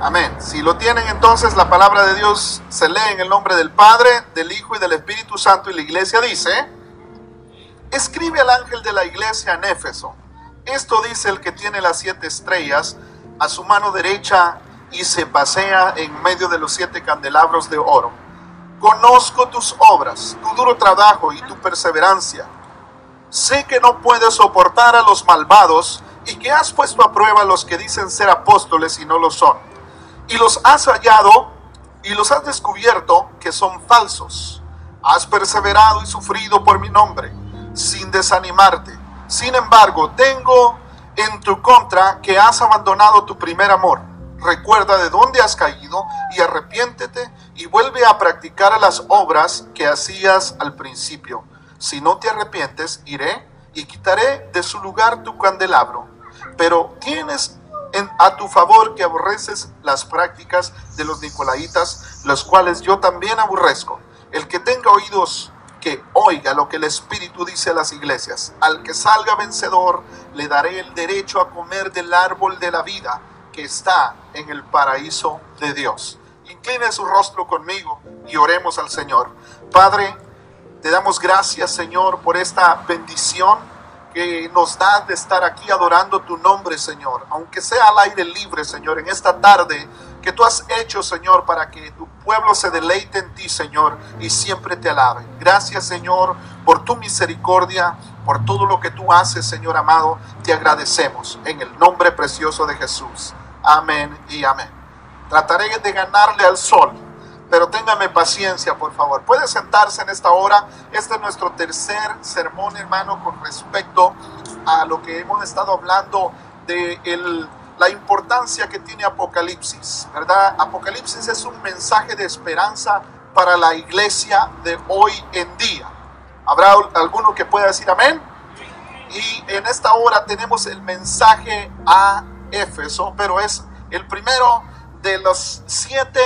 Amén. Si lo tienen entonces, la palabra de Dios se lee en el nombre del Padre, del Hijo y del Espíritu Santo y la iglesia dice, escribe al ángel de la iglesia en Éfeso. Esto dice el que tiene las siete estrellas a su mano derecha y se pasea en medio de los siete candelabros de oro. Conozco tus obras, tu duro trabajo y tu perseverancia. Sé que no puedes soportar a los malvados y que has puesto a prueba a los que dicen ser apóstoles y no lo son. Y los has hallado y los has descubierto que son falsos. Has perseverado y sufrido por mi nombre, sin desanimarte. Sin embargo, tengo en tu contra que has abandonado tu primer amor. Recuerda de dónde has caído y arrepiéntete y vuelve a practicar las obras que hacías al principio. Si no te arrepientes, iré y quitaré de su lugar tu candelabro. Pero tienes a tu favor que aborreces las prácticas de los nicolaitas, los cuales yo también aborrezco. El que tenga oídos, que oiga lo que el Espíritu dice a las iglesias. Al que salga vencedor, le daré el derecho a comer del árbol de la vida que está en el paraíso de Dios. Incline su rostro conmigo y oremos al Señor. Padre, te damos gracias, Señor, por esta bendición que nos das de estar aquí adorando tu nombre, Señor. Aunque sea al aire libre, Señor, en esta tarde que tú has hecho, Señor, para que tu pueblo se deleite en ti, Señor, y siempre te alabe. Gracias, Señor, por tu misericordia, por todo lo que tú haces, Señor amado. Te agradecemos en el nombre precioso de Jesús. Amén y amén. Trataré de ganarle al sol pero téngame paciencia, por favor. Puede sentarse en esta hora. Este es nuestro tercer sermón, hermano, con respecto a lo que hemos estado hablando de la importancia que tiene Apocalipsis, ¿verdad? Apocalipsis es un mensaje de esperanza para la iglesia de hoy en día. ¿Habrá alguno que pueda decir amén? Y en esta hora tenemos el mensaje a Éfeso, pero es el primero de los siete,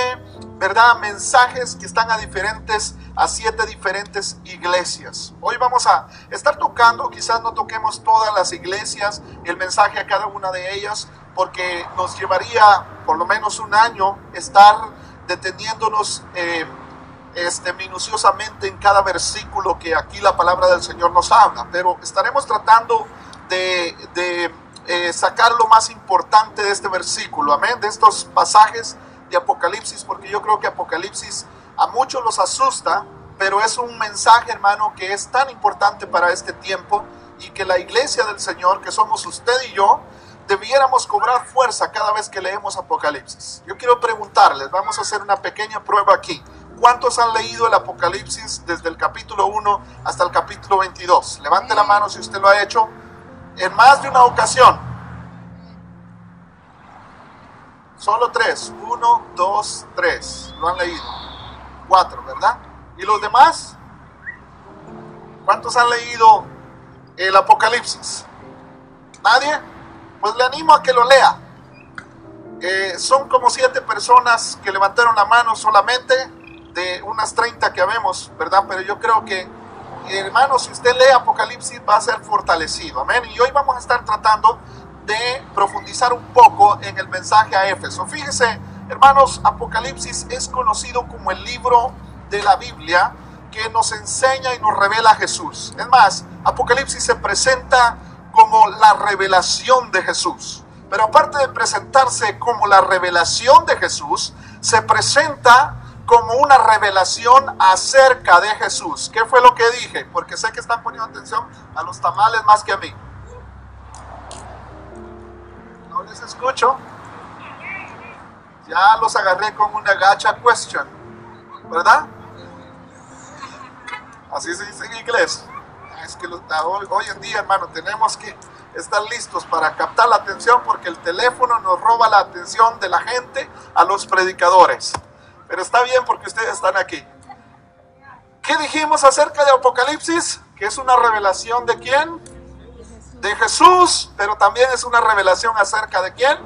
¿verdad? Mensajes que están a diferentes, a siete diferentes iglesias. Hoy vamos a estar tocando, quizás no toquemos todas las iglesias, el mensaje a cada una de ellas, porque nos llevaría por lo menos un año estar deteniéndonos eh, este, minuciosamente en cada versículo que aquí la palabra del Señor nos habla, pero estaremos tratando de, de eh, sacar lo más importante de este versículo, amén, de estos pasajes de Apocalipsis, porque yo creo que Apocalipsis a muchos los asusta, pero es un mensaje, hermano, que es tan importante para este tiempo y que la iglesia del Señor, que somos usted y yo, debiéramos cobrar fuerza cada vez que leemos Apocalipsis. Yo quiero preguntarles, vamos a hacer una pequeña prueba aquí. ¿Cuántos han leído el Apocalipsis desde el capítulo 1 hasta el capítulo 22? Levante la mano si usted lo ha hecho en más de una ocasión. Solo tres. Uno, dos, tres. Lo han leído. Cuatro, ¿verdad? ¿Y los demás? ¿Cuántos han leído el Apocalipsis? ¿Nadie? Pues le animo a que lo lea. Eh, son como siete personas que levantaron la mano solamente de unas 30 que habemos, ¿verdad? Pero yo creo que hermanos, si usted lee Apocalipsis va a ser fortalecido. Amén. Y hoy vamos a estar tratando de profundizar un poco en el mensaje a Éfeso. Fíjese, hermanos, Apocalipsis es conocido como el libro de la Biblia que nos enseña y nos revela a Jesús. Es más, Apocalipsis se presenta como la revelación de Jesús. Pero aparte de presentarse como la revelación de Jesús, se presenta como una revelación acerca de Jesús. ¿Qué fue lo que dije? Porque sé que están poniendo atención a los tamales más que a mí. No les escucho. Ya los agarré con una gacha question, ¿verdad? Así se dice en inglés. Es que hoy en día, hermano, tenemos que estar listos para captar la atención porque el teléfono nos roba la atención de la gente a los predicadores. Pero está bien porque ustedes están aquí. ¿Qué dijimos acerca de Apocalipsis? Que es una revelación de quién? De Jesús, pero también es una revelación acerca de quién?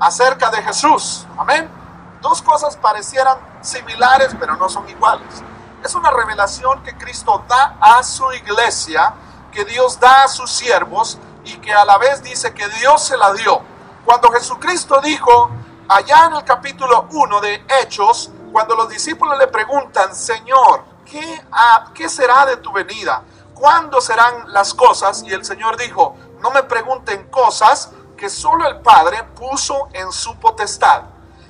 Acerca de Jesús. Amén. Dos cosas parecieran similares, pero no son iguales. Es una revelación que Cristo da a su iglesia, que Dios da a sus siervos y que a la vez dice que Dios se la dio. Cuando Jesucristo dijo, allá en el capítulo 1 de Hechos, cuando los discípulos le preguntan, Señor, ¿qué, ¿qué será de tu venida? ¿Cuándo serán las cosas? Y el Señor dijo, no me pregunten cosas que solo el Padre puso en su potestad.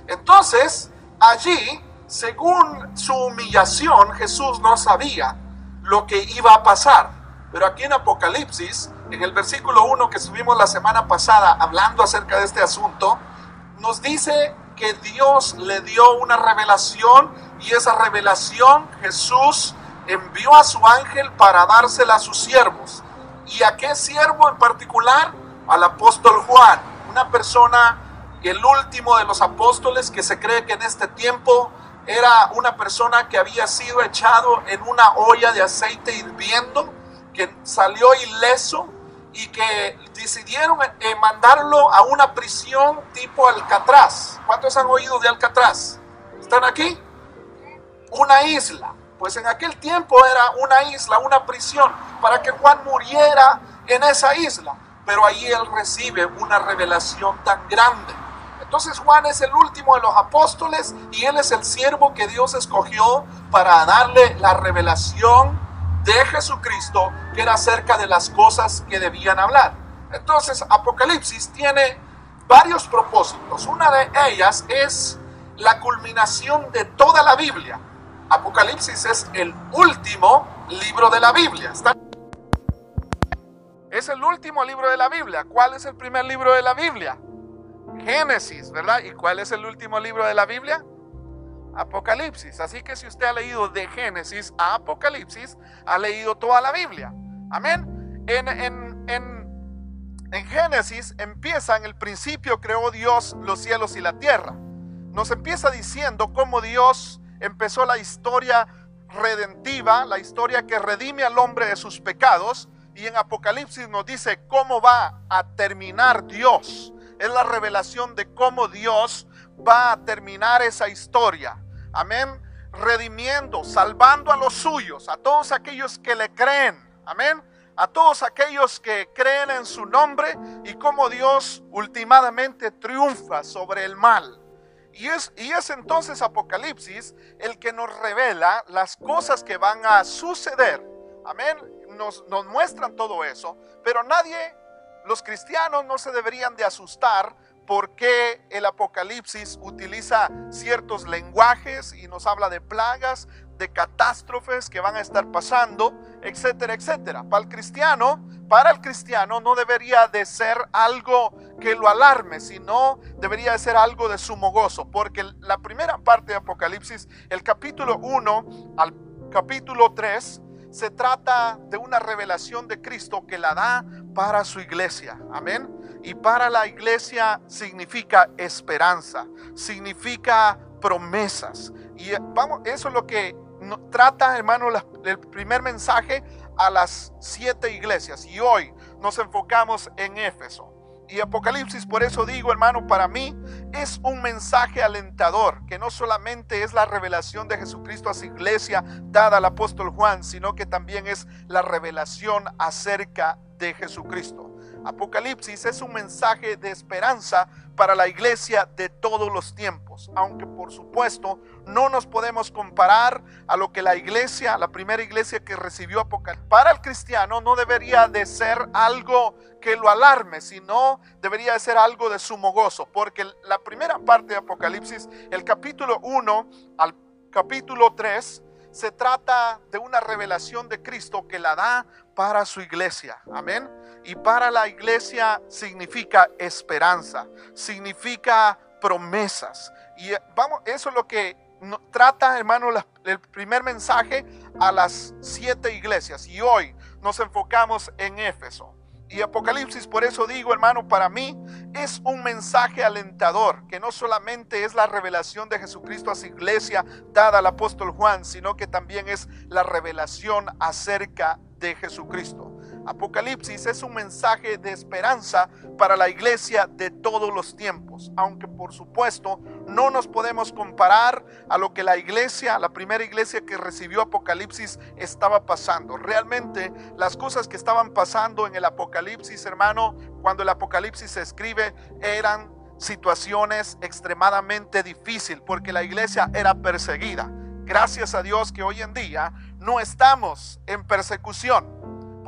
Entonces, allí, según su humillación, Jesús no sabía lo que iba a pasar. Pero aquí en Apocalipsis, en el versículo 1 que subimos la semana pasada hablando acerca de este asunto, nos dice que Dios le dio una revelación y esa revelación Jesús envió a su ángel para dársela a sus siervos. ¿Y a qué siervo en particular? Al apóstol Juan, una persona, el último de los apóstoles que se cree que en este tiempo era una persona que había sido echado en una olla de aceite hirviendo, que salió ileso y que decidieron eh, mandarlo a una prisión tipo Alcatraz. ¿Cuántos han oído de Alcatraz? ¿Están aquí? Una isla. Pues en aquel tiempo era una isla, una prisión, para que Juan muriera en esa isla. Pero ahí él recibe una revelación tan grande. Entonces Juan es el último de los apóstoles y él es el siervo que Dios escogió para darle la revelación de Jesucristo que era acerca de las cosas que debían hablar. Entonces Apocalipsis tiene varios propósitos. Una de ellas es la culminación de toda la Biblia. Apocalipsis es el último libro de la Biblia. Es el último libro de la Biblia. ¿Cuál es el primer libro de la Biblia? Génesis, ¿verdad? ¿Y cuál es el último libro de la Biblia? Apocalipsis. Así que si usted ha leído de Génesis a Apocalipsis, ha leído toda la Biblia. Amén. En, en, en, en Génesis empieza, en el principio creó Dios los cielos y la tierra. Nos empieza diciendo cómo Dios empezó la historia redentiva, la historia que redime al hombre de sus pecados. Y en Apocalipsis nos dice cómo va a terminar Dios. Es la revelación de cómo Dios va a terminar esa historia. Amén. Redimiendo, salvando a los suyos, a todos aquellos que le creen. Amén. A todos aquellos que creen en su nombre y cómo Dios últimamente triunfa sobre el mal. Y es, y es entonces Apocalipsis el que nos revela las cosas que van a suceder. Amén. Nos, nos muestran todo eso. Pero nadie, los cristianos no se deberían de asustar por qué el Apocalipsis utiliza ciertos lenguajes y nos habla de plagas, de catástrofes que van a estar pasando, etcétera, etcétera. Para el cristiano, para el cristiano no debería de ser algo que lo alarme, sino debería de ser algo de sumo gozo, porque la primera parte de Apocalipsis, el capítulo 1 al capítulo 3, se trata de una revelación de Cristo que la da para su iglesia. Amén. Y para la iglesia significa esperanza, significa promesas. Y eh, vamos, eso es lo que trata, hermano, el primer mensaje a las siete iglesias. Y hoy nos enfocamos en Éfeso. Y Apocalipsis, por eso digo, hermano, para mí es un mensaje alentador, que no solamente es la revelación de Jesucristo a su iglesia dada al apóstol Juan, sino que también es la revelación acerca de Jesucristo. Apocalipsis es un mensaje de esperanza para la iglesia de todos los tiempos, aunque por supuesto no nos podemos comparar a lo que la iglesia, la primera iglesia que recibió Apocalipsis, para el cristiano no debería de ser algo que lo alarme, sino debería de ser algo de sumo gozo, porque la primera parte de Apocalipsis, el capítulo 1 al capítulo 3, se trata de una revelación de Cristo que la da para su iglesia. Amén. Y para la iglesia significa esperanza, significa promesas. Y eh, vamos, eso es lo que trata, hermano, el primer mensaje a las siete iglesias. Y hoy nos enfocamos en Éfeso. Y Apocalipsis, por eso digo, hermano, para mí es un mensaje alentador, que no solamente es la revelación de Jesucristo a su iglesia dada al apóstol Juan, sino que también es la revelación acerca de Jesucristo. Apocalipsis es un mensaje de esperanza para la iglesia de todos los tiempos, aunque por supuesto no nos podemos comparar a lo que la iglesia, la primera iglesia que recibió Apocalipsis estaba pasando. Realmente las cosas que estaban pasando en el Apocalipsis, hermano, cuando el Apocalipsis se escribe, eran situaciones extremadamente difíciles porque la iglesia era perseguida. Gracias a Dios que hoy en día no estamos en persecución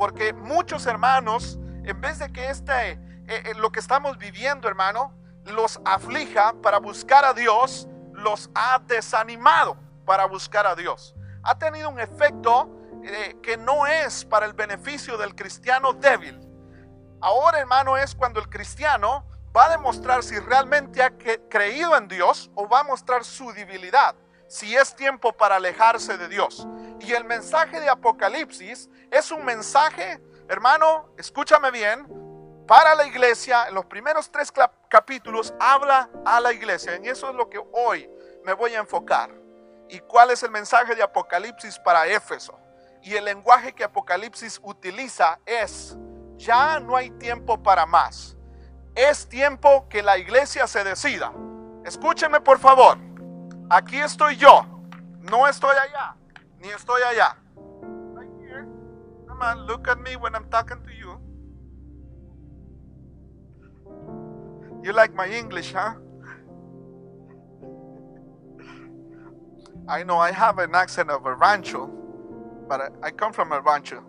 porque muchos hermanos, en vez de que este, eh, eh, lo que estamos viviendo, hermano, los aflija para buscar a Dios, los ha desanimado para buscar a Dios. Ha tenido un efecto eh, que no es para el beneficio del cristiano débil. Ahora, hermano, es cuando el cristiano va a demostrar si realmente ha creído en Dios o va a mostrar su debilidad, si es tiempo para alejarse de Dios. Y el mensaje de Apocalipsis es un mensaje, hermano, escúchame bien, para la iglesia. En los primeros tres capítulos habla a la iglesia. En eso es lo que hoy me voy a enfocar. ¿Y cuál es el mensaje de Apocalipsis para Éfeso? Y el lenguaje que Apocalipsis utiliza es, ya no hay tiempo para más. Es tiempo que la iglesia se decida. Escúcheme por favor. Aquí estoy yo. No estoy allá ni estoy allá. Right here. Come on, look at me when I'm talking to you. You like my English, huh? I know I have an accent of a rancho, but I, I come from a rancho.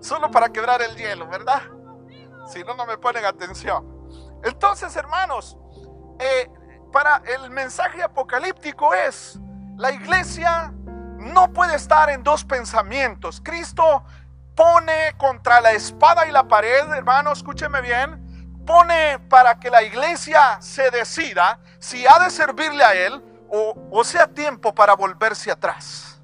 Solo para quebrar el hielo, ¿verdad? Si no, no me ponen atención. Entonces, hermanos, eh, para el mensaje apocalíptico es, la iglesia no puede estar en dos pensamientos. Cristo pone contra la espada y la pared, hermano, escúcheme bien, pone para que la iglesia se decida si ha de servirle a Él o, o sea tiempo para volverse atrás.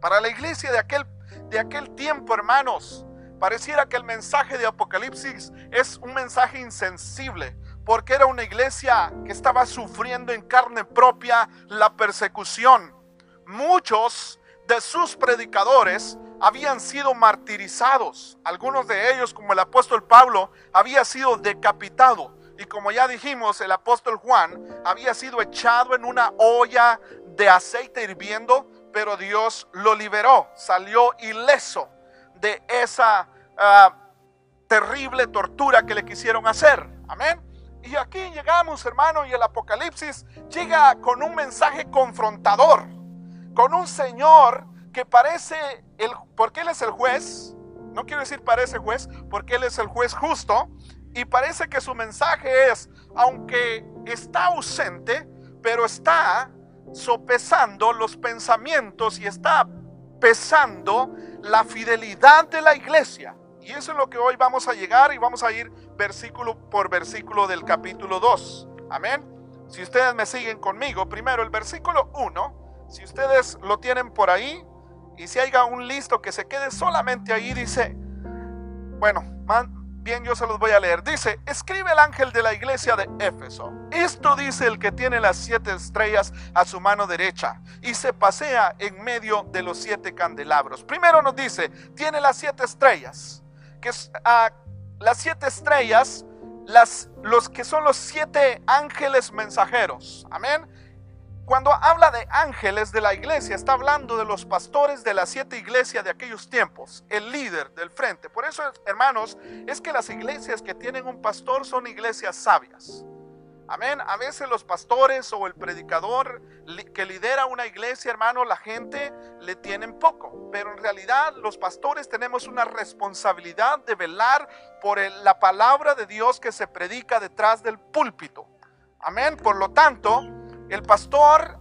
Para la iglesia de aquel, de aquel tiempo, hermanos, pareciera que el mensaje de Apocalipsis es un mensaje insensible, porque era una iglesia que estaba sufriendo en carne propia la persecución. Muchos de sus predicadores habían sido martirizados. Algunos de ellos, como el apóstol Pablo, había sido decapitado. Y como ya dijimos, el apóstol Juan había sido echado en una olla de aceite hirviendo, pero Dios lo liberó, salió ileso de esa ah, terrible tortura que le quisieron hacer. Amén. Y aquí llegamos, hermano, y el Apocalipsis llega con un mensaje confrontador, con un Señor que parece, el, porque Él es el juez, no quiero decir parece juez, porque Él es el juez justo, y parece que su mensaje es, aunque está ausente, pero está sopesando los pensamientos y está pesando la fidelidad de la iglesia. Y eso es lo que hoy vamos a llegar y vamos a ir versículo por versículo del capítulo 2. Amén. Si ustedes me siguen conmigo, primero el versículo 1, si ustedes lo tienen por ahí y si haya un listo que se quede solamente ahí, dice, bueno, bien yo se los voy a leer. Dice, escribe el ángel de la iglesia de Éfeso. Esto dice el que tiene las siete estrellas a su mano derecha y se pasea en medio de los siete candelabros. Primero nos dice, tiene las siete estrellas que uh, las siete estrellas, las, los que son los siete ángeles mensajeros. Amén. Cuando habla de ángeles de la iglesia, está hablando de los pastores de las siete iglesias de aquellos tiempos, el líder del frente. Por eso, hermanos, es que las iglesias que tienen un pastor son iglesias sabias. Amén. A veces los pastores o el predicador que lidera una iglesia, hermano, la gente le tienen poco. Pero en realidad los pastores tenemos una responsabilidad de velar por la palabra de Dios que se predica detrás del púlpito. Amén. Por lo tanto, el pastor,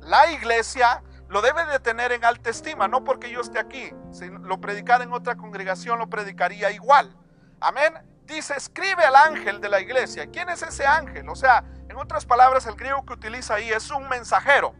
la iglesia, lo debe de tener en alta estima. No porque yo esté aquí. Si lo predicara en otra congregación, lo predicaría igual. Amén dice, escribe al ángel de la iglesia. ¿Quién es ese ángel? O sea, en otras palabras, el griego que utiliza ahí es un mensajero.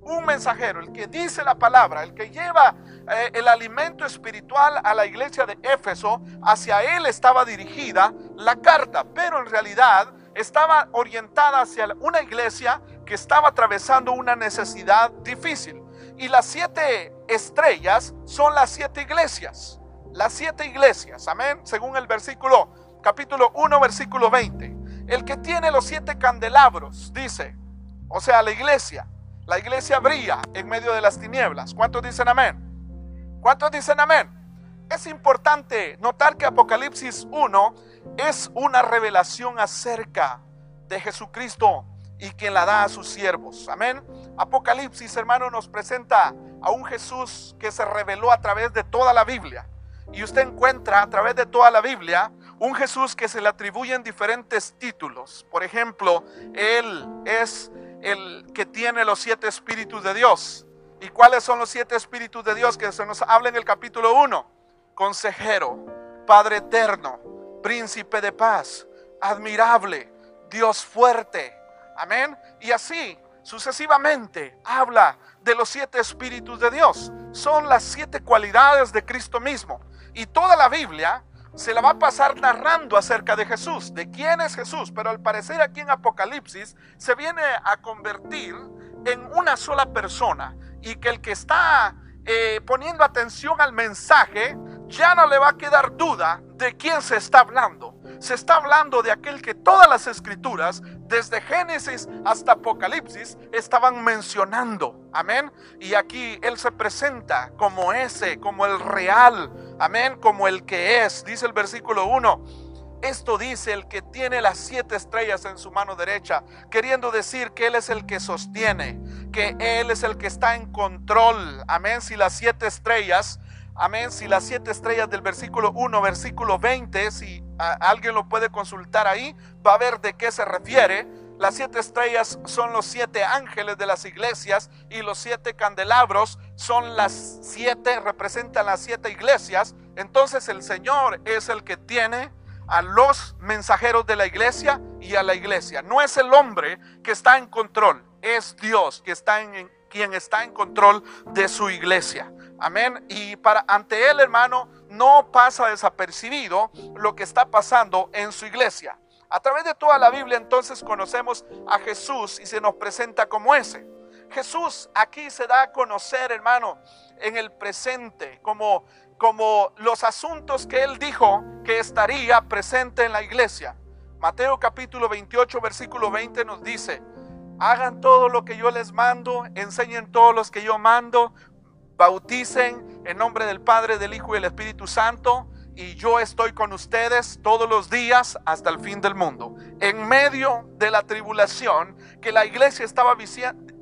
Un mensajero, el que dice la palabra, el que lleva eh, el alimento espiritual a la iglesia de Éfeso, hacia él estaba dirigida la carta, pero en realidad estaba orientada hacia una iglesia que estaba atravesando una necesidad difícil. Y las siete estrellas son las siete iglesias. Las siete iglesias, amén, según el versículo, capítulo 1, versículo 20. El que tiene los siete candelabros, dice, o sea, la iglesia, la iglesia brilla en medio de las tinieblas. ¿Cuántos dicen amén? ¿Cuántos dicen amén? Es importante notar que Apocalipsis 1 es una revelación acerca de Jesucristo y quien la da a sus siervos. Amén. Apocalipsis, hermano, nos presenta a un Jesús que se reveló a través de toda la Biblia. Y usted encuentra a través de toda la Biblia un Jesús que se le atribuyen diferentes títulos. Por ejemplo, Él es el que tiene los siete espíritus de Dios. ¿Y cuáles son los siete espíritus de Dios que se nos habla en el capítulo 1? Consejero, Padre eterno, príncipe de paz, admirable, Dios fuerte. Amén. Y así sucesivamente habla de los siete espíritus de Dios. Son las siete cualidades de Cristo mismo. Y toda la Biblia se la va a pasar narrando acerca de Jesús, de quién es Jesús, pero al parecer aquí en Apocalipsis se viene a convertir en una sola persona y que el que está eh, poniendo atención al mensaje ya no le va a quedar duda de quién se está hablando. Se está hablando de aquel que todas las escrituras, desde Génesis hasta Apocalipsis, estaban mencionando. Amén. Y aquí Él se presenta como ese, como el real. Amén. Como el que es. Dice el versículo 1. Esto dice el que tiene las siete estrellas en su mano derecha, queriendo decir que Él es el que sostiene, que Él es el que está en control. Amén. Si las siete estrellas Amén. Si las siete estrellas del versículo 1, versículo 20, si alguien lo puede consultar ahí, va a ver de qué se refiere. Las siete estrellas son los siete ángeles de las iglesias y los siete candelabros son las siete, representan las siete iglesias. Entonces el Señor es el que tiene a los mensajeros de la iglesia y a la iglesia. No es el hombre que está en control, es Dios quien está en control de su iglesia. Amén. Y para ante él, hermano, no pasa desapercibido lo que está pasando en su iglesia. A través de toda la Biblia entonces conocemos a Jesús y se nos presenta como ese. Jesús aquí se da a conocer, hermano, en el presente, como, como los asuntos que él dijo que estaría presente en la iglesia. Mateo capítulo 28, versículo 20 nos dice, hagan todo lo que yo les mando, enseñen todos los que yo mando, bauticen en nombre del Padre, del Hijo y del Espíritu Santo. Y yo estoy con ustedes todos los días hasta el fin del mundo. En medio de la tribulación que la iglesia estaba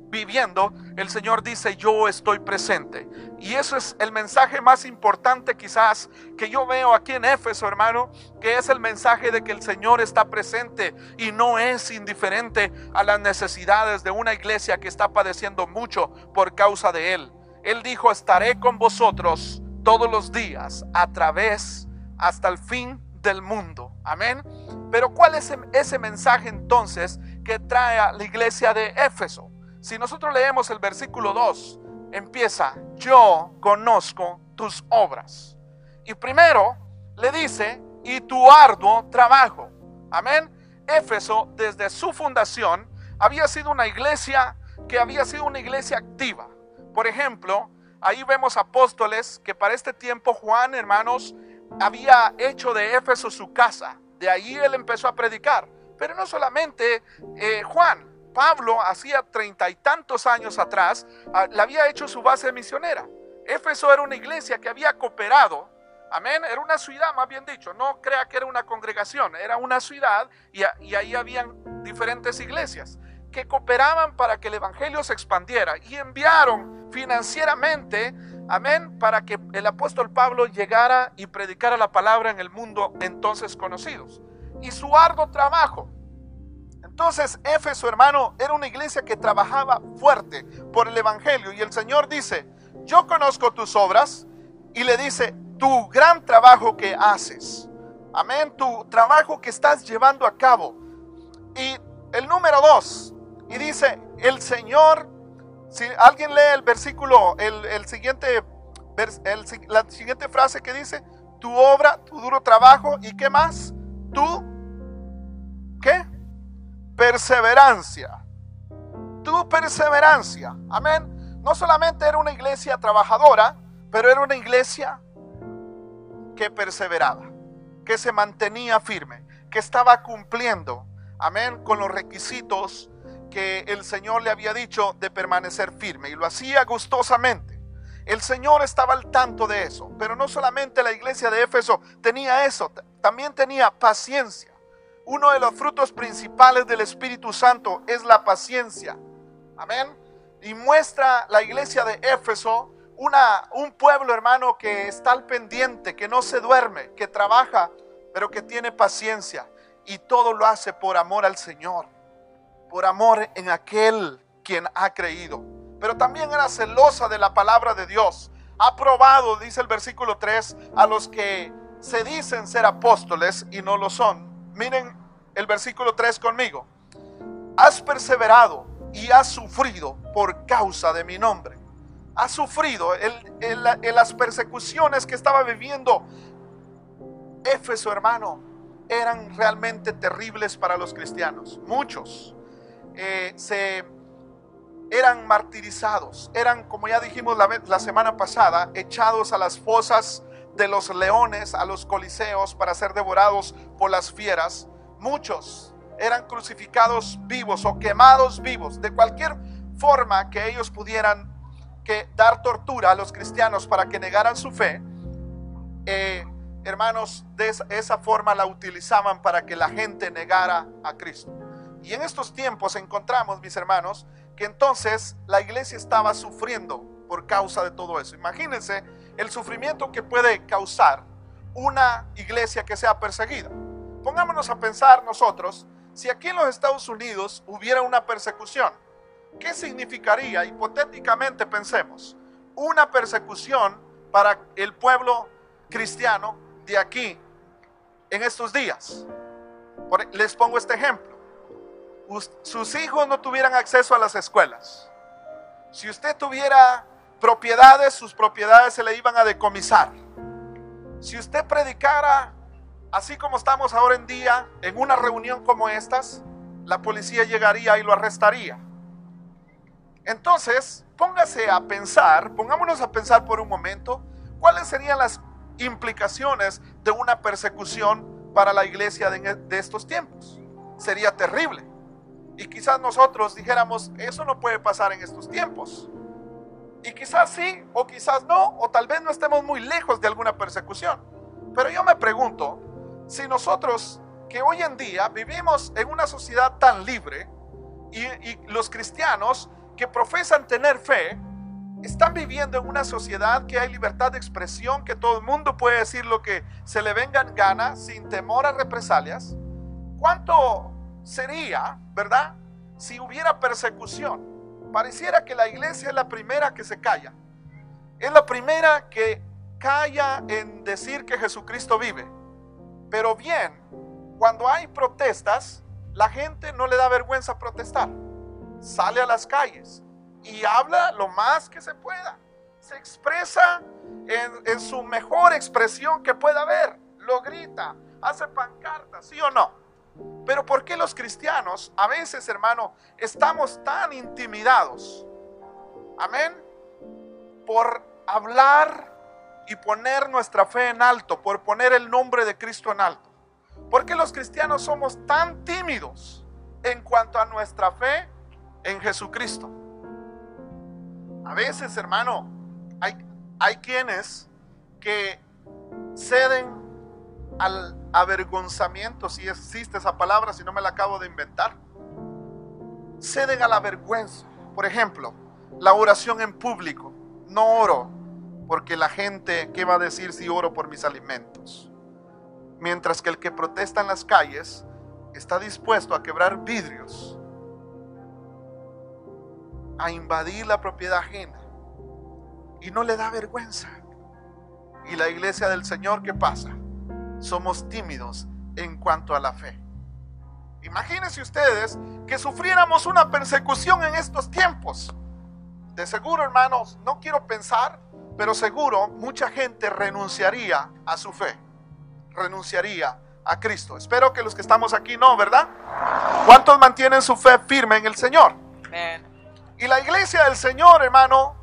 viviendo, el Señor dice, yo estoy presente. Y eso es el mensaje más importante quizás que yo veo aquí en Éfeso, hermano, que es el mensaje de que el Señor está presente y no es indiferente a las necesidades de una iglesia que está padeciendo mucho por causa de Él. Él dijo, estaré con vosotros todos los días a través hasta el fin del mundo. Amén. Pero ¿cuál es ese mensaje entonces que trae la iglesia de Éfeso? Si nosotros leemos el versículo 2, empieza, yo conozco tus obras. Y primero le dice, y tu arduo trabajo. Amén. Éfeso desde su fundación había sido una iglesia que había sido una iglesia activa. Por ejemplo, ahí vemos apóstoles que para este tiempo Juan, hermanos, había hecho de Éfeso su casa. De ahí él empezó a predicar. Pero no solamente eh, Juan, Pablo hacía treinta y tantos años atrás ah, le había hecho su base misionera. Éfeso era una iglesia que había cooperado. Amén. Era una ciudad, más bien dicho. No crea que era una congregación. Era una ciudad y, y ahí habían diferentes iglesias que cooperaban para que el Evangelio se expandiera y enviaron financieramente, amén, para que el apóstol Pablo llegara y predicara la palabra en el mundo entonces conocidos. Y su arduo trabajo. Entonces, Éfeso, hermano, era una iglesia que trabajaba fuerte por el Evangelio. Y el Señor dice, yo conozco tus obras. Y le dice, tu gran trabajo que haces. Amén, tu trabajo que estás llevando a cabo. Y el número dos, y dice, el Señor, si alguien lee el versículo, el, siguiente, la siguiente frase que dice, tu obra, tu duro trabajo y qué más, tu, ¿qué? Perseverancia. Tu perseverancia. Amén. no solamente era una iglesia trabajadora, pero era una iglesia que perseveraba, que se mantenía firme, que estaba cumpliendo, amén, con los requisitos que el Señor le había dicho de permanecer firme y lo hacía gustosamente. El Señor estaba al tanto de eso, pero no solamente la iglesia de Éfeso tenía eso, también tenía paciencia. Uno de los frutos principales del Espíritu Santo es la paciencia. Amén. Y muestra la iglesia de Éfeso una, un pueblo hermano que está al pendiente, que no se duerme, que trabaja, pero que tiene paciencia. Y todo lo hace por amor al Señor, por amor en aquel quien ha creído. Pero también era celosa de la palabra de Dios. Ha probado, dice el versículo 3, a los que se dicen ser apóstoles y no lo son. Miren el versículo 3 conmigo. Has perseverado y has sufrido por causa de mi nombre. Has sufrido en las persecuciones que estaba viviendo Éfeso, hermano, eran realmente terribles para los cristianos. Muchos eh, se eran martirizados, eran, como ya dijimos la, semana pasada, echados a las fosas de los leones, a los coliseos para ser devorados por las fieras. Muchos eran crucificados vivos o quemados vivos, de cualquier forma que ellos pudieran que dar tortura a los cristianos para que negaran su fe, eh, hermanos, de esa, forma la utilizaban para que la gente negara a Cristo. Y en estos tiempos encontramos, mis hermanos, que entonces la iglesia estaba sufriendo por causa de todo eso. Imagínense el sufrimiento que puede causar una iglesia que sea perseguida. Pongámonos a pensar nosotros si aquí en los Estados Unidos hubiera una persecución, ¿qué significaría, hipotéticamente pensemos, una persecución para el pueblo cristiano de aquí en estos días? Les pongo este ejemplo. Sus hijos no tuvieran acceso a las escuelas. Si usted tuviera propiedades, sus propiedades se le iban a decomisar. Si usted predicara Así como estamos ahora en día, en una reunión como estas, la policía llegaría y lo arrestaría. Entonces, póngase a pensar, pongámonos a pensar por un momento, cuáles serían las implicaciones de una persecución para la iglesia de, de estos tiempos. Sería terrible. Y quizás nosotros dijéramos, eso no puede pasar en estos tiempos. Y quizás sí, o quizás no, o tal vez no estemos muy lejos de alguna persecución. Pero yo me pregunto, si nosotros que hoy en día vivimos en una sociedad tan libre y, los cristianos que profesan tener fe, están viviendo en una sociedad que hay libertad de expresión, que todo el mundo puede decir lo que se le venga en gana sin temor a represalias, ¿cuánto sería, verdad, si hubiera persecución? Pareciera que la iglesia es la primera que se calla, es la primera que calla en decir que Jesucristo vive. Pero bien, cuando hay protestas, la gente no le da vergüenza protestar. Sale a las calles y habla lo más que se pueda. Se expresa en, su mejor expresión que pueda haber. Lo grita, hace pancartas, ¿sí o no? Pero ¿por qué los cristianos a veces, hermano, estamos tan intimidados? Amén. Por hablar y poner nuestra fe en alto, por poner el nombre de Cristo en alto. ¿Por qué los cristianos somos tan tímidos en cuanto a nuestra fe en Jesucristo? A veces, hermano, hay, hay quienes que ceden al avergonzamiento, si existe esa palabra, si no me la acabo de inventar. Ceden a la vergüenza. Por ejemplo, la oración en público. No oro, porque la gente, ¿qué va a decir si oro por mis alimentos? Mientras que el que protesta en las calles está dispuesto a quebrar vidrios, a invadir la propiedad ajena y no le da vergüenza. Y la iglesia del Señor, ¿qué pasa? Somos tímidos en cuanto a la fe. Imagínense ustedes que sufriéramos una persecución en estos tiempos. De seguro, hermanos, no quiero pensar pero seguro mucha gente renunciaría a su fe, renunciaría a Cristo. Espero que los que estamos aquí no, ¿verdad? ¿Cuántos mantienen su fe firme en el Señor? Y la iglesia del Señor, hermano,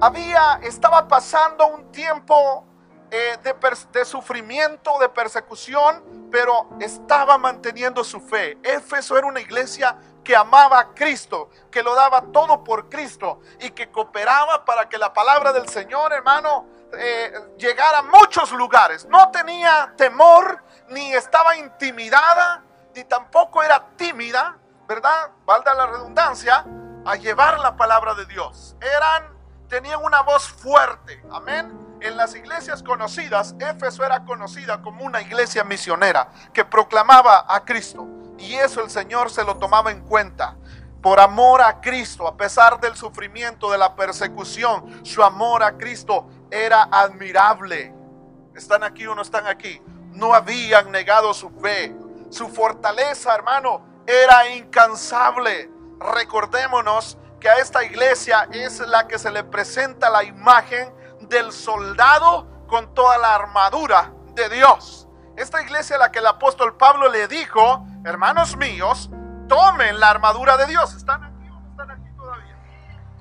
había, estaba pasando un tiempo eh, de, sufrimiento, de persecución, pero estaba manteniendo su fe. Éfeso era una iglesia que amaba a Cristo, que lo daba todo por Cristo y que cooperaba para que la palabra del Señor, hermano, eh, llegara a muchos lugares. No tenía temor, ni estaba intimidada, ni tampoco era tímida, ¿verdad? Valda la redundancia, a llevar la palabra de Dios. Eran, tenían una voz fuerte, amén. En las iglesias conocidas, Éfeso era conocida como una iglesia misionera que proclamaba a Cristo. Y eso el Señor se lo tomaba en cuenta. Por amor a Cristo, a pesar del sufrimiento, de la persecución, su amor a Cristo era admirable. ¿Están aquí o no están aquí? No habían negado su fe. Su fortaleza, hermano, era incansable. Recordémonos que a esta iglesia es la que se le presenta la imagen del soldado con toda la armadura de Dios. Esta iglesia a la que el apóstol Pablo le dijo, hermanos míos, tomen la armadura de Dios. ¿Están aquí o están aquí todavía?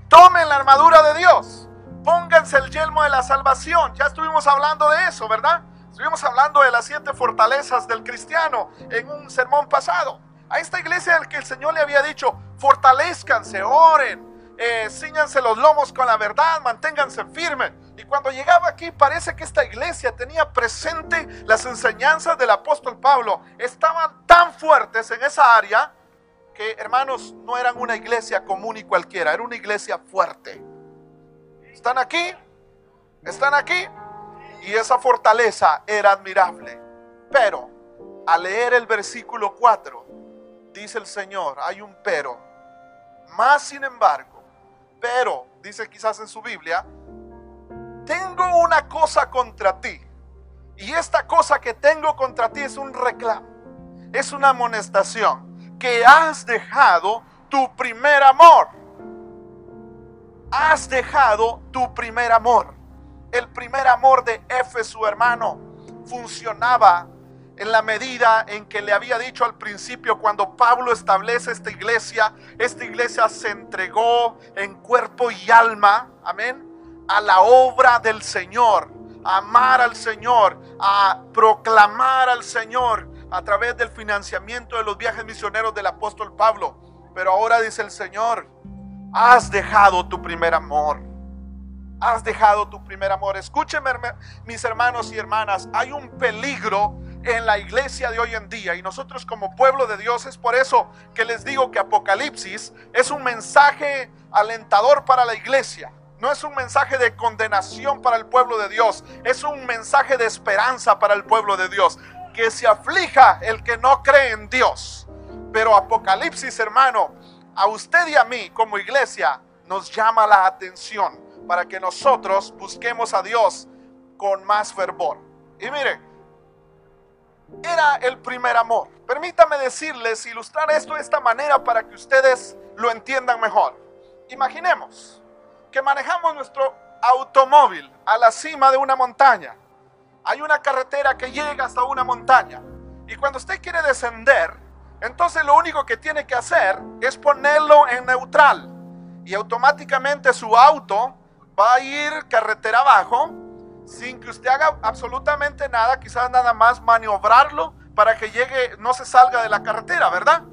Tomen la armadura de Dios. Pónganse el yelmo de la salvación. Ya estuvimos hablando de eso, ¿verdad? Estuvimos hablando de las siete fortalezas del cristiano en un sermón pasado. A esta iglesia al que el Señor le había dicho, fortalezcanse, oren, eh, ciñanse los lomos con la verdad, manténganse firmes. Cuando llegaba aquí parece que esta iglesia tenía presente las enseñanzas del apóstol Pablo. Estaban tan fuertes en esa área que hermanos no eran una iglesia común y cualquiera, era una iglesia fuerte. ¿Están aquí? ¿Están aquí? Y esa fortaleza era admirable. Pero al leer el versículo 4, dice el Señor, hay un pero. Más sin embargo, pero, dice quizás en su Biblia, una cosa contra ti. Y esta cosa que tengo contra ti es un reclamo, es una amonestación, que has dejado tu primer amor. Has dejado tu primer amor. El primer amor de Éfeso, hermano, funcionaba en la medida en que le había dicho al principio, cuando Pablo establece esta iglesia, esta iglesia se entregó en cuerpo y alma, amén, a la obra del Señor, a amar al Señor, a proclamar al Señor a través del financiamiento de los viajes misioneros del apóstol Pablo. Pero ahora dice el Señor, has dejado tu primer amor. Has dejado tu primer amor. Escúcheme, mis hermanos y hermanas, hay un peligro en la iglesia de hoy en día y nosotros como pueblo de Dios es por eso que les digo que Apocalipsis es un mensaje alentador para la iglesia. No es un mensaje de condenación para el pueblo de Dios, es un mensaje de esperanza para el pueblo de Dios. Que se aflija el que no cree en Dios. Pero Apocalipsis, hermano, a usted y a mí como iglesia nos llama la atención para que nosotros busquemos a Dios con más fervor. Y mire, era el primer amor. Permítame decirles, ilustrar esto de esta manera para que ustedes lo entiendan mejor. Imaginemos que manejamos nuestro automóvil a la cima de una montaña. Hay una carretera que llega hasta una montaña. Y cuando usted quiere descender, entonces lo único que tiene que hacer es ponerlo en neutral. Y automáticamente su auto va a ir carretera abajo sin que usted haga absolutamente nada, quizás nada más maniobrarlo para que llegue, no se salga de la carretera, ¿verdad?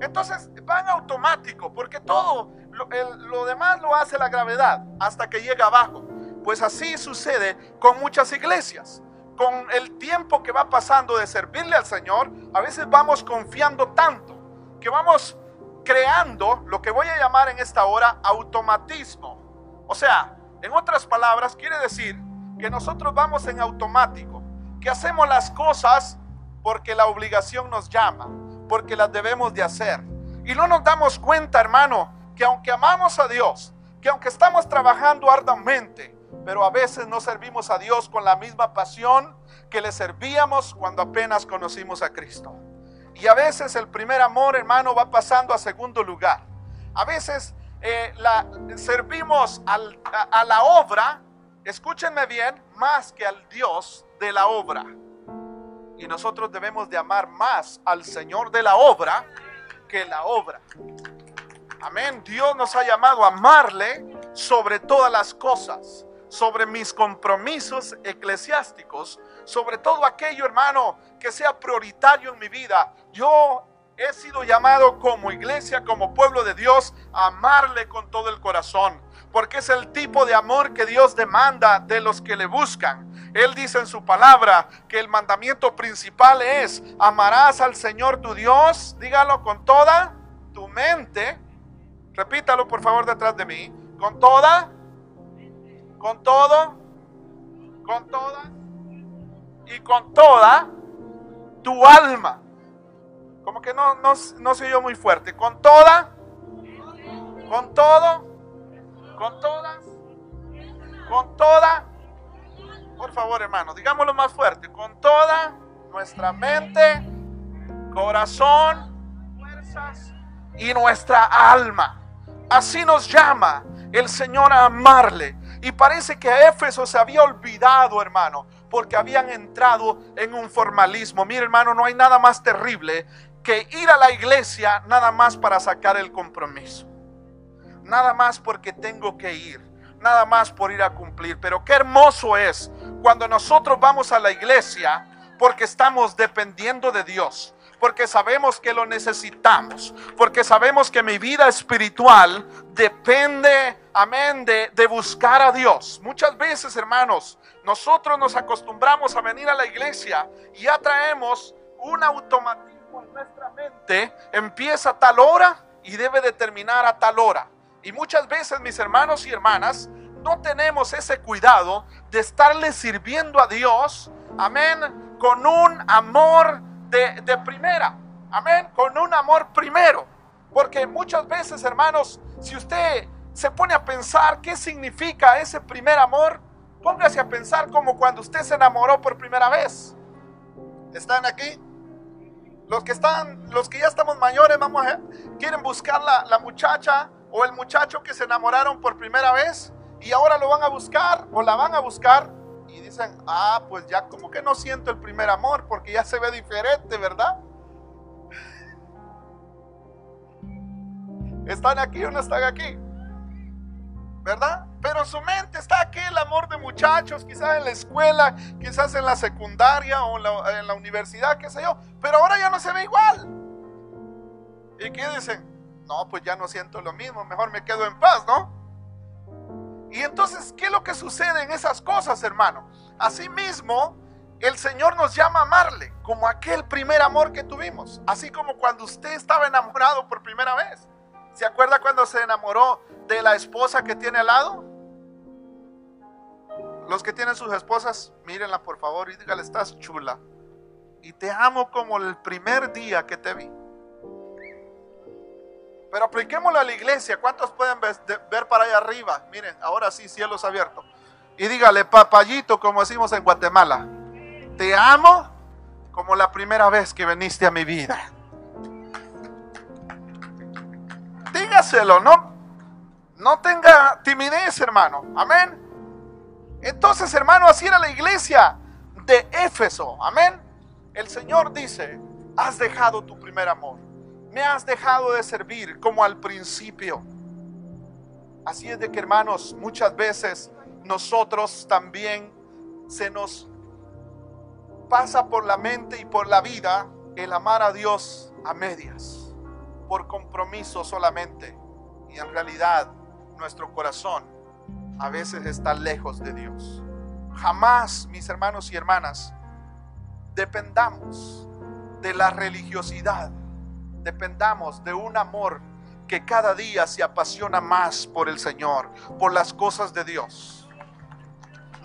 Entonces van automático, porque todo lo, demás lo hace la gravedad hasta que llega abajo. Pues así sucede con muchas iglesias. Con el tiempo que va pasando de servirle al Señor, a veces vamos confiando tanto que vamos creando lo que voy a llamar en esta hora automatismo. O sea, en otras palabras, quiere decir que nosotros vamos en automático, que hacemos las cosas porque la obligación nos llama, porque las debemos de hacer. Y no nos damos cuenta, hermano, que aunque amamos a Dios, que aunque estamos trabajando arduamente, pero a veces no servimos a Dios con la misma pasión que le servíamos cuando apenas conocimos a Cristo. Y a veces el primer amor, hermano, va pasando a segundo lugar. A veces eh, la, servimos a la obra escúchenme bien, más que al Dios de la obra. Y nosotros debemos de amar más al Señor de la obra que la obra. Amén. Dios nos ha llamado a amarle sobre todas las cosas, sobre mis compromisos eclesiásticos, sobre todo aquello, hermano, que sea prioritario en mi vida. Yo he sido llamado como iglesia, como pueblo de Dios, a amarle con todo el corazón, porque es el tipo de amor que Dios demanda de los que le buscan. Él dice en su palabra que el mandamiento principal es, amarás al Señor tu Dios, dígalo con toda tu mente, repítalo por favor detrás de mí, con toda, con todo, con toda y con toda tu alma. Como que no, no, no se oyó muy fuerte. Con toda, con todo, con todas, con toda. Por favor, hermano, digámoslo más fuerte. Con toda nuestra mente, corazón, fuerzas y nuestra alma. Así nos llama el Señor a amarle. Y parece que a Éfeso se había olvidado, hermano, porque habían entrado en un formalismo. Mire, hermano, no hay nada más terrible que ir a la iglesia nada más para sacar el compromiso. Nada más porque tengo que ir. Nada más por ir a cumplir. Pero qué hermoso es cuando nosotros vamos a la iglesia porque estamos dependiendo de Dios porque sabemos que lo necesitamos, porque sabemos que mi vida espiritual depende, amén, de, buscar a Dios. Muchas veces, hermanos, nosotros nos acostumbramos a venir a la iglesia y ya traemos un automatismo en nuestra mente, empieza a tal hora y debe de terminar a tal hora. Y muchas veces, mis hermanos y hermanas, no tenemos ese cuidado de estarle sirviendo a Dios, amén, con un amor de, primera. Amén. Con un amor primero. Porque muchas veces, hermanos, si usted se pone a pensar qué significa ese primer amor, póngase a pensar como cuando usted se enamoró por primera vez. ¿Están aquí? Los que están, los que ya estamos mayores, vamos a, quieren buscar la, la muchacha o el muchacho que se enamoraron por primera vez y ahora lo van a buscar o la van a buscar y dicen, ah, pues ya como que no siento el primer amor porque ya se ve diferente, ¿verdad? ¿Están aquí o no están aquí? ¿Verdad? Pero su mente está aquí el amor de muchachos, quizás en la escuela, quizás en la secundaria o en en la universidad, qué sé yo. Pero ahora ya no se ve igual. ¿Y qué dicen? No, pues ya no siento lo mismo, mejor me quedo en paz, ¿no? Y entonces, ¿qué es lo que sucede en esas cosas, hermano? Asimismo, el Señor nos llama a amarle, como aquel primer amor que tuvimos. Así como cuando usted estaba enamorado por primera vez. ¿Se acuerda cuando se enamoró de la esposa que tiene al lado? Los que tienen sus esposas, mírenla por favor y dígale, estás chula. Y te amo como el primer día que te vi. Pero apliquémoslo a la iglesia. ¿Cuántos pueden ver, para allá arriba? Miren, ahora sí, cielos abiertos. Y dígale, papayito, como decimos en Guatemala, te amo como la primera vez que viniste a mi vida. Dígaselo, no, no tenga timidez, hermano. Amén. Entonces, hermano, así era la iglesia de Éfeso. Amén. El Señor dice, has dejado tu primer amor me has dejado de servir como al principio. Así es de que hermanos, muchas veces nosotros también se nos pasa por la mente y por la vida el amar a Dios a medias, por compromiso solamente. Y en realidad nuestro corazón a veces está lejos de Dios. Jamás, mis hermanos y hermanas, dependamos de la religiosidad dependamos de un amor que cada día se apasiona más por el Señor, por las cosas de Dios.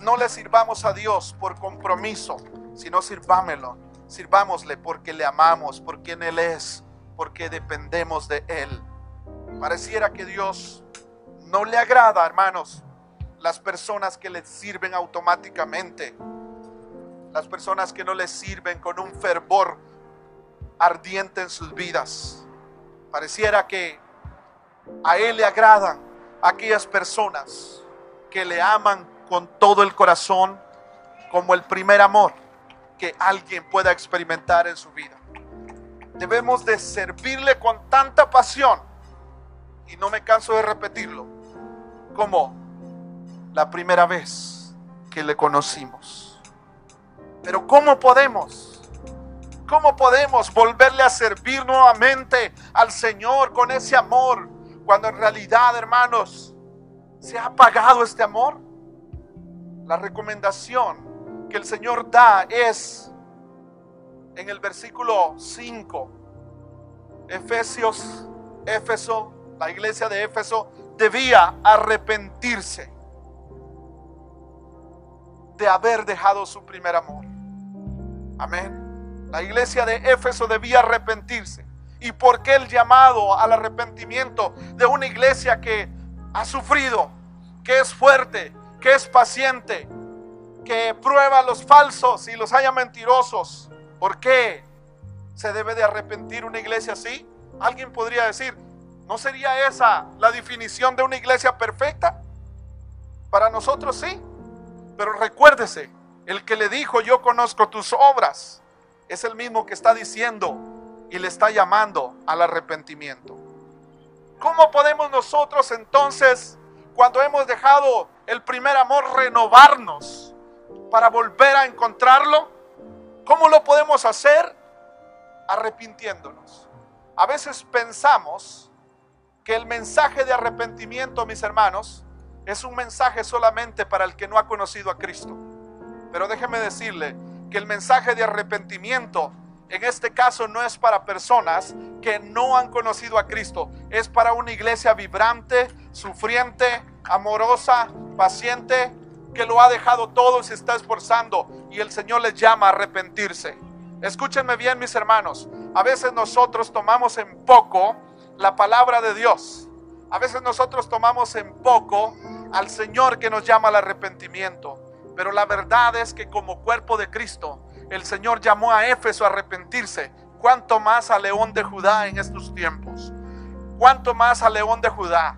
No le sirvamos a Dios por compromiso, sino sirvámelo, sirvámosle porque le amamos, por quien Él es, porque dependemos de Él. Pareciera que Dios no le agrada, hermanos, las personas que le sirven automáticamente, las personas que no le sirven con un fervor ardiente en sus vidas. Pareciera que a Él le agradan aquellas personas que le aman con todo el corazón como el primer amor que alguien pueda experimentar en su vida. Debemos de servirle con tanta pasión y no me canso de repetirlo, como la primera vez que le conocimos. Pero ¿cómo podemos? ¿Cómo podemos volverle a servir nuevamente al Señor con ese amor cuando en realidad, hermanos, se ha apagado este amor? La recomendación que el Señor da es en el versículo 5, Efesios, Éfeso, la iglesia de Éfeso debía arrepentirse de haber dejado su primer amor. Amén. La iglesia de Éfeso debía arrepentirse. ¿Y por qué el llamado al arrepentimiento de una iglesia que ha sufrido, que es fuerte, que es paciente, que prueba los falsos y los haya mentirosos? ¿Por qué se debe de arrepentir una iglesia así? Alguien podría decir, ¿no sería esa la definición de una iglesia perfecta? Para nosotros sí. Pero recuérdese, el que le dijo, yo conozco tus obras, es el mismo que está diciendo y le está llamando al arrepentimiento. ¿Cómo podemos nosotros entonces, cuando hemos dejado el primer amor, renovarnos para volver a encontrarlo? ¿Cómo lo podemos hacer? Arrepintiéndonos. A veces pensamos que el mensaje de arrepentimiento, mis hermanos, es un mensaje solamente para el que no ha conocido a Cristo. Pero déjeme decirle que el mensaje de arrepentimiento en este caso no es para personas que no han conocido a Cristo, es para una iglesia vibrante, sufriente, amorosa, paciente, que lo ha dejado todo y se está esforzando y el Señor les llama a arrepentirse. Escúchenme bien mis hermanos, a veces nosotros tomamos en poco la palabra de Dios, a veces nosotros tomamos en poco al Señor que nos llama al arrepentimiento. Pero la verdad es que como cuerpo de Cristo, el Señor llamó a Éfeso a arrepentirse. ¿Cuánto más a León de Judá en estos tiempos? ¿Cuánto más a León de Judá?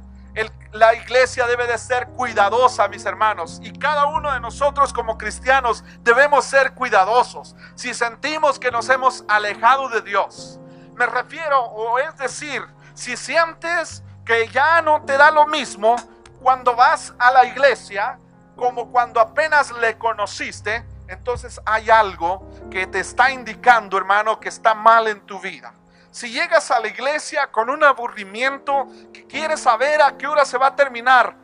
la iglesia debe de ser cuidadosa, mis hermanos. Y cada uno de nosotros como cristianos debemos ser cuidadosos. Si sentimos que nos hemos alejado de Dios. Me refiero, o es decir, si sientes que ya no te da lo mismo, cuando vas a la iglesia, como cuando apenas le conociste, entonces hay algo que te está indicando, hermano, que está mal en tu vida. Si llegas a la iglesia con un aburrimiento, que quieres saber a qué hora se va a terminar,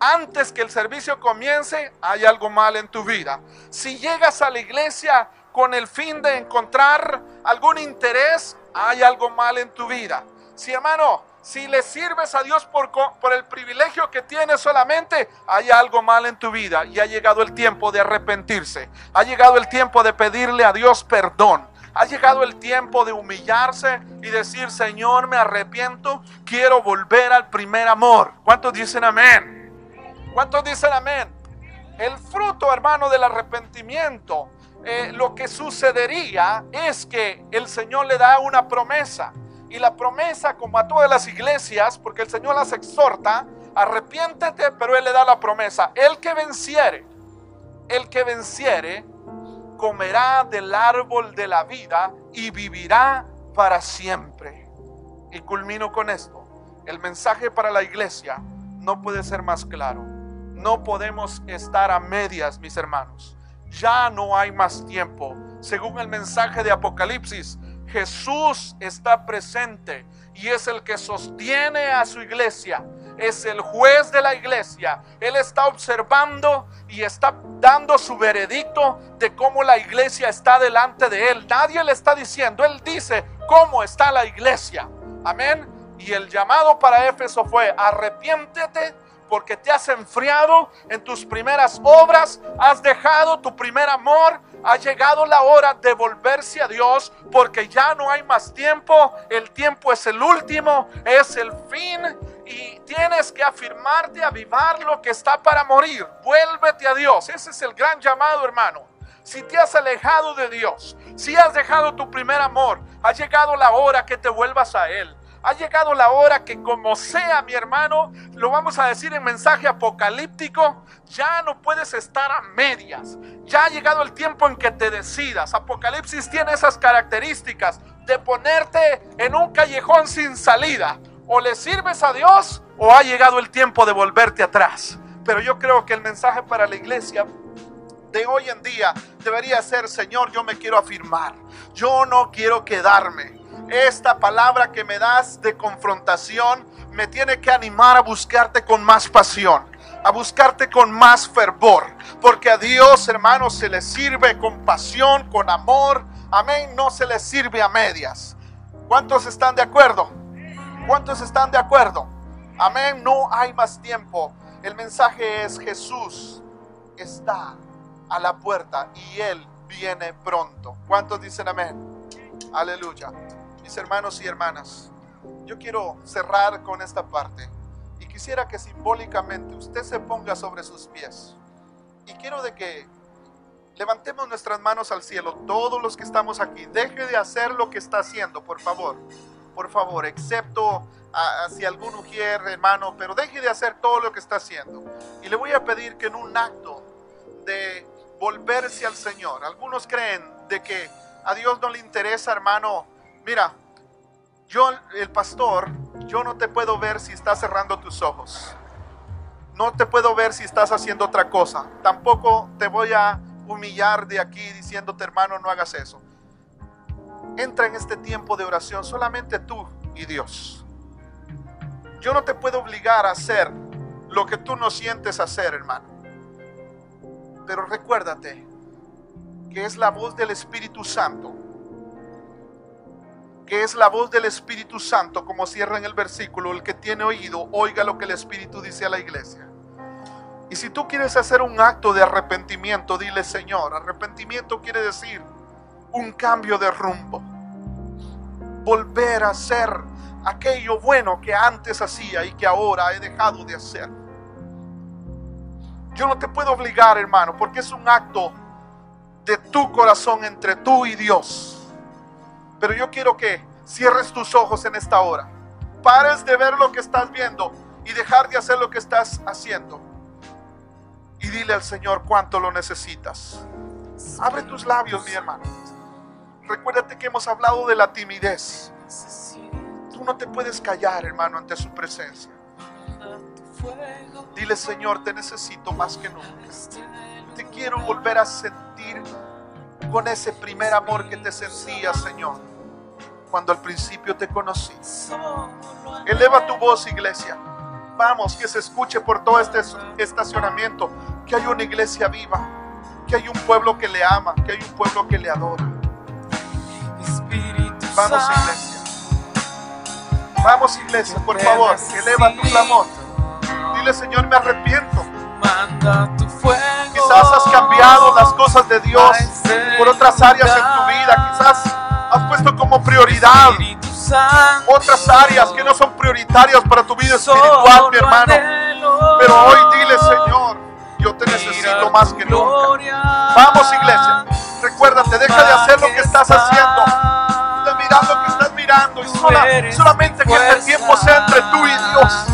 antes que el servicio comience, hay algo mal en tu vida. Si llegas a la iglesia con el fin de encontrar algún interés, hay algo mal en tu vida. Si hermano, si le sirves a Dios por, por, el privilegio que tienes solamente, hay algo mal en tu vida y ha llegado el tiempo de arrepentirse. Ha llegado el tiempo de pedirle a Dios perdón. Ha llegado el tiempo de humillarse y decir, Señor, me arrepiento, quiero volver al primer amor. ¿Cuántos dicen amén? ¿Cuántos dicen amén? El fruto, hermano, del arrepentimiento, eh, lo que sucedería es que el Señor le da una promesa y la promesa, como a todas las iglesias, porque el Señor las exhorta, arrepiéntete, pero Él le da la promesa. El que venciere, el que venciere, comerá del árbol de la vida y vivirá para siempre. Y culmino con esto. El mensaje para la iglesia no puede ser más claro. No podemos estar a medias, mis hermanos. Ya no hay más tiempo. Según el mensaje de Apocalipsis, Jesús está presente y es el que sostiene a su iglesia. Es el juez de la iglesia. Él está observando y está dando su veredicto de cómo la iglesia está delante de él. Nadie le está diciendo, él dice cómo está la iglesia. Amén. Y el llamado para Éfeso fue, arrepiéntete porque te has enfriado en tus primeras obras, has dejado tu primer amor, ha llegado la hora de volverse a Dios porque ya no hay más tiempo, el tiempo es el último, es el fin y tienes que afirmarte, avivar lo que está para morir. Vuélvete a Dios, ese es el gran llamado hermano. Si te has alejado de Dios, si has dejado tu primer amor, ha llegado la hora que te vuelvas a Él. Ha llegado la hora que como sea mi hermano, lo vamos a decir en mensaje apocalíptico, ya no puedes estar a medias. Ya ha llegado el tiempo en que te decidas. Apocalipsis tiene esas características de ponerte en un callejón sin salida O le sirves a Dios o ha llegado el tiempo de volverte atrás. Pero yo creo que el mensaje para la iglesia de hoy en día debería ser, Señor, yo me quiero afirmar. Yo no quiero quedarme. Esta palabra que me das de confrontación me tiene que animar a buscarte con más pasión, a buscarte con más fervor. Porque a Dios, hermano, se le sirve con pasión, con amor. Amén, no se le sirve a medias. ¿Cuántos están de acuerdo? ¿Cuántos están de acuerdo? Amén, no hay más tiempo. El mensaje es Jesús está a la puerta y Él viene pronto. ¿Cuántos dicen amén? Aleluya. Mis hermanos y hermanas, yo quiero cerrar con esta parte y quisiera que simbólicamente usted se ponga sobre sus pies. Y quiero de que levantemos nuestras manos al cielo, todos los que estamos aquí. Deje de hacer lo que está haciendo, por favor. Por favor, excepto si algún ujier, hermano, pero deje de hacer todo lo que está haciendo. Y le voy a pedir que en un acto de volverse al Señor, algunos creen de que a Dios no le interesa, hermano, Mira, yo, el pastor, yo no te puedo ver si estás cerrando tus ojos. No te puedo ver si estás haciendo otra cosa. Tampoco te voy a humillar de aquí diciéndote, hermano, no hagas eso. Entra en este tiempo de oración solamente tú y Dios. Yo no te puedo obligar a hacer lo que tú no sientes hacer, hermano. Pero recuérdate que es la voz del Espíritu Santo que es la voz del Espíritu Santo, como cierra en el versículo, el que tiene oído, oiga lo que el Espíritu dice a la iglesia. Y si tú quieres hacer un acto de arrepentimiento, dile Señor, arrepentimiento quiere decir un cambio de rumbo, volver a hacer aquello bueno que antes hacía y que ahora he dejado de hacer. Yo no te puedo obligar, hermano, porque es un acto de tu corazón entre tú y Dios. Pero yo quiero que cierres tus ojos en esta hora. Pares de ver lo que estás viendo y dejar de hacer lo que estás haciendo. Y dile al Señor cuánto lo necesitas. Abre tus labios, mi hermano. Recuérdate que hemos hablado de la timidez. Tú no te puedes callar, hermano, ante su presencia. Dile, Señor, te necesito más que nunca. Te quiero volver a sentir con ese primer amor que te sentía, Señor cuando al principio te conocí. Eleva tu voz, iglesia. Vamos, que se escuche por todo este estacionamiento que hay una iglesia viva, que hay un pueblo que le ama, que hay un pueblo que le adora. Vamos, iglesia. Vamos, iglesia, por favor, eleva tu clamor. Dile, Señor, me arrepiento. Quizás has cambiado las cosas de Dios por otras áreas en tu vida. Quizás has puesto como prioridad otras áreas que no son prioritarias para tu vida espiritual, mi hermano. Pero hoy dile, Señor, yo te necesito más que nunca. Vamos, iglesia. Recuérdate, deja de hacer lo que estás haciendo. De mirar lo que estás mirando. Y solamente que este tiempo sea entre tú y Dios.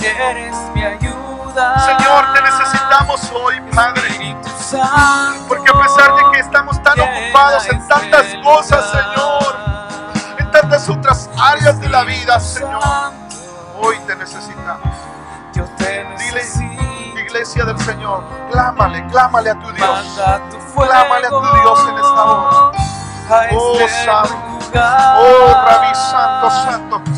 Eres mi ayuda. Señor, te necesitamos hoy, Padre. Porque a pesar de que estamos tan ocupados en tantas cosas, Señor, en tantas otras áreas de la vida, Señor, hoy te necesitamos. Dile, iglesia del Señor, clámale, clámale a tu Dios. Clámale a tu Dios en esta hora. Oh, este Santo. Oh, Rabí Santo, Santo.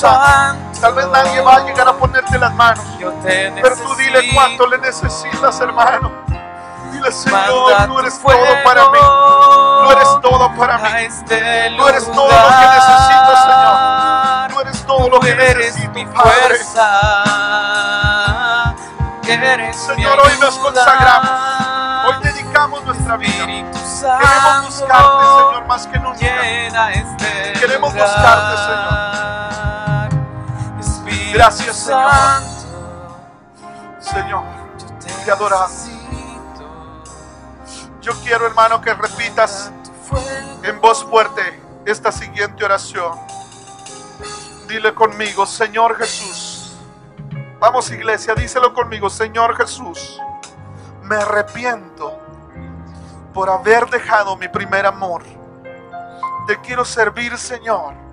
Tal vez nadie va a llegar a ponerte las manos. Pero tú dile cuánto le necesitas, hermano. Dile, Señor, tú eres todo para mí. Tú eres todo para mí. Este tú eres todo lo que necesito, Señor. Tú eres todo lo que necesito, fuerza. Señor, hoy nos consagramos. Hoy dedicamos nuestra vida. Queremos buscarte, Señor, más que nunca. Este Queremos buscarte, Señor. Gracias, Señor. Señor, te adoramos. Yo quiero, hermano, que repitas en voz fuerte esta siguiente oración. Dile conmigo, Señor Jesús. Vamos, iglesia, díselo conmigo, Señor Jesús. Me arrepiento por haber dejado mi primer amor. Te quiero servir, Señor